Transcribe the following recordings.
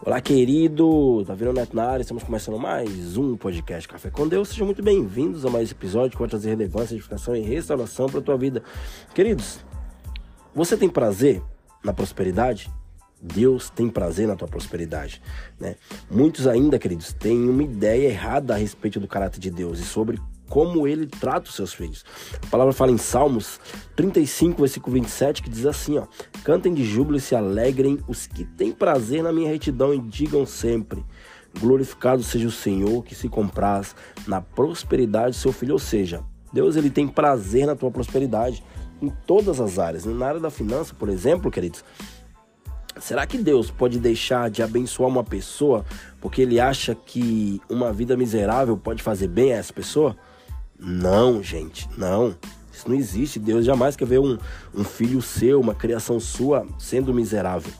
Olá, querido! Tá vendo Neto na área? Estamos começando mais um podcast Café com Deus. Sejam muito bem-vindos a mais um episódio que vai trazer relevância, edificação e restauração para a tua vida. Queridos, você tem prazer na prosperidade? Deus tem prazer na tua prosperidade, né? Muitos ainda, queridos, têm uma ideia errada a respeito do caráter de Deus e sobre como ele trata os seus filhos. A palavra fala em Salmos 35, versículo 27, que diz assim, ó: Cantem de júbilo e se alegrem os que têm prazer na minha retidão e digam sempre: Glorificado seja o Senhor que se compraz na prosperidade do seu filho, ou seja, Deus ele tem prazer na tua prosperidade em todas as áreas. Na área da finança, por exemplo, queridos, Será que Deus pode deixar de abençoar uma pessoa porque ele acha que uma vida miserável pode fazer bem a essa pessoa? Não, gente, não. Isso não existe. Deus jamais quer ver um, um filho seu, uma criação sua, sendo miserável.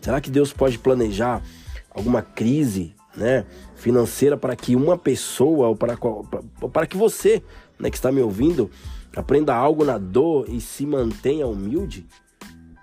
Será que Deus pode planejar alguma crise né, financeira para que uma pessoa, ou para, para que você né, que está me ouvindo, aprenda algo na dor e se mantenha humilde?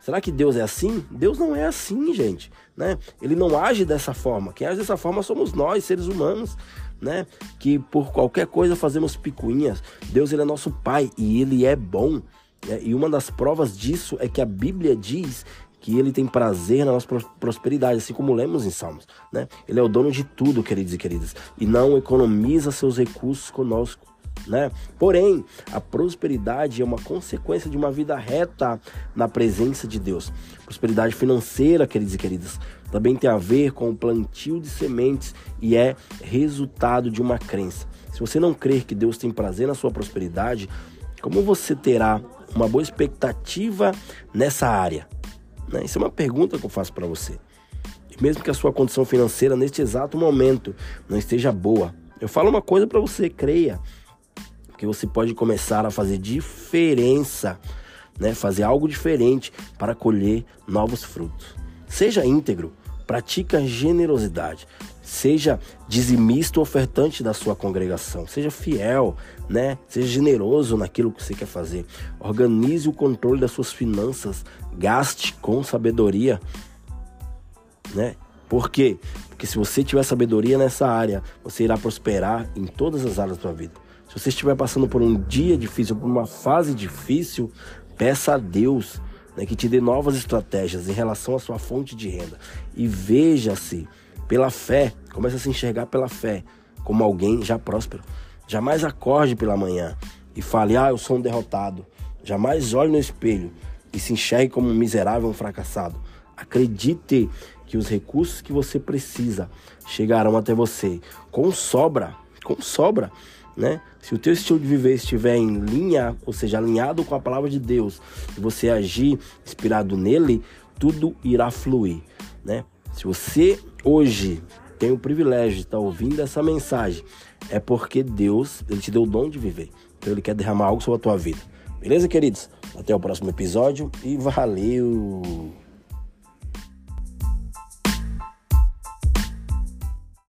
Será que Deus é assim? Deus não é assim, gente, né? Ele não age dessa forma. Quem age dessa forma somos nós, seres humanos né? Que por qualquer coisa fazemos picuinhas. Deus ele é nosso Pai e ele é bom. Né? E uma das provas disso é que a Bíblia diz que ele tem prazer na nossa prosperidade, assim como lemos em Salmos, né? Ele é o dono de tudo, queridos e queridas, e não economiza seus recursos conosco né? Porém, a prosperidade é uma consequência de uma vida reta na presença de Deus. Prosperidade financeira, queridos e queridas, também tem a ver com o plantio de sementes e é resultado de uma crença. Se você não crer que Deus tem prazer na sua prosperidade, como você terá uma boa expectativa nessa área? Né? Isso é uma pergunta que eu faço para você. Mesmo que a sua condição financeira neste exato momento não esteja boa, eu falo uma coisa para você, creia porque você pode começar a fazer diferença, né? Fazer algo diferente para colher novos frutos. Seja íntegro, pratica generosidade, seja dizimista ofertante da sua congregação, seja fiel, né? Seja generoso naquilo que você quer fazer. Organize o controle das suas finanças, gaste com sabedoria, né? Por quê? Porque se você tiver sabedoria nessa área, você irá prosperar em todas as áreas da sua vida. Se você estiver passando por um dia difícil, por uma fase difícil, peça a Deus né, que te dê novas estratégias em relação à sua fonte de renda. E veja-se pela fé, comece a se enxergar pela fé como alguém já próspero. Jamais acorde pela manhã e fale, ah, eu sou um derrotado. Jamais olhe no espelho e se enxergue como um miserável, um fracassado. Acredite que os recursos que você precisa chegarão até você com sobra, com sobra né? Se o teu estilo de viver estiver em linha, ou seja, alinhado com a palavra de Deus, e você agir inspirado nele, tudo irá fluir, né? Se você hoje tem o privilégio de estar ouvindo essa mensagem, é porque Deus, ele te deu o dom de viver. Então ele quer derramar algo sobre a tua vida. Beleza, queridos? Até o próximo episódio e valeu!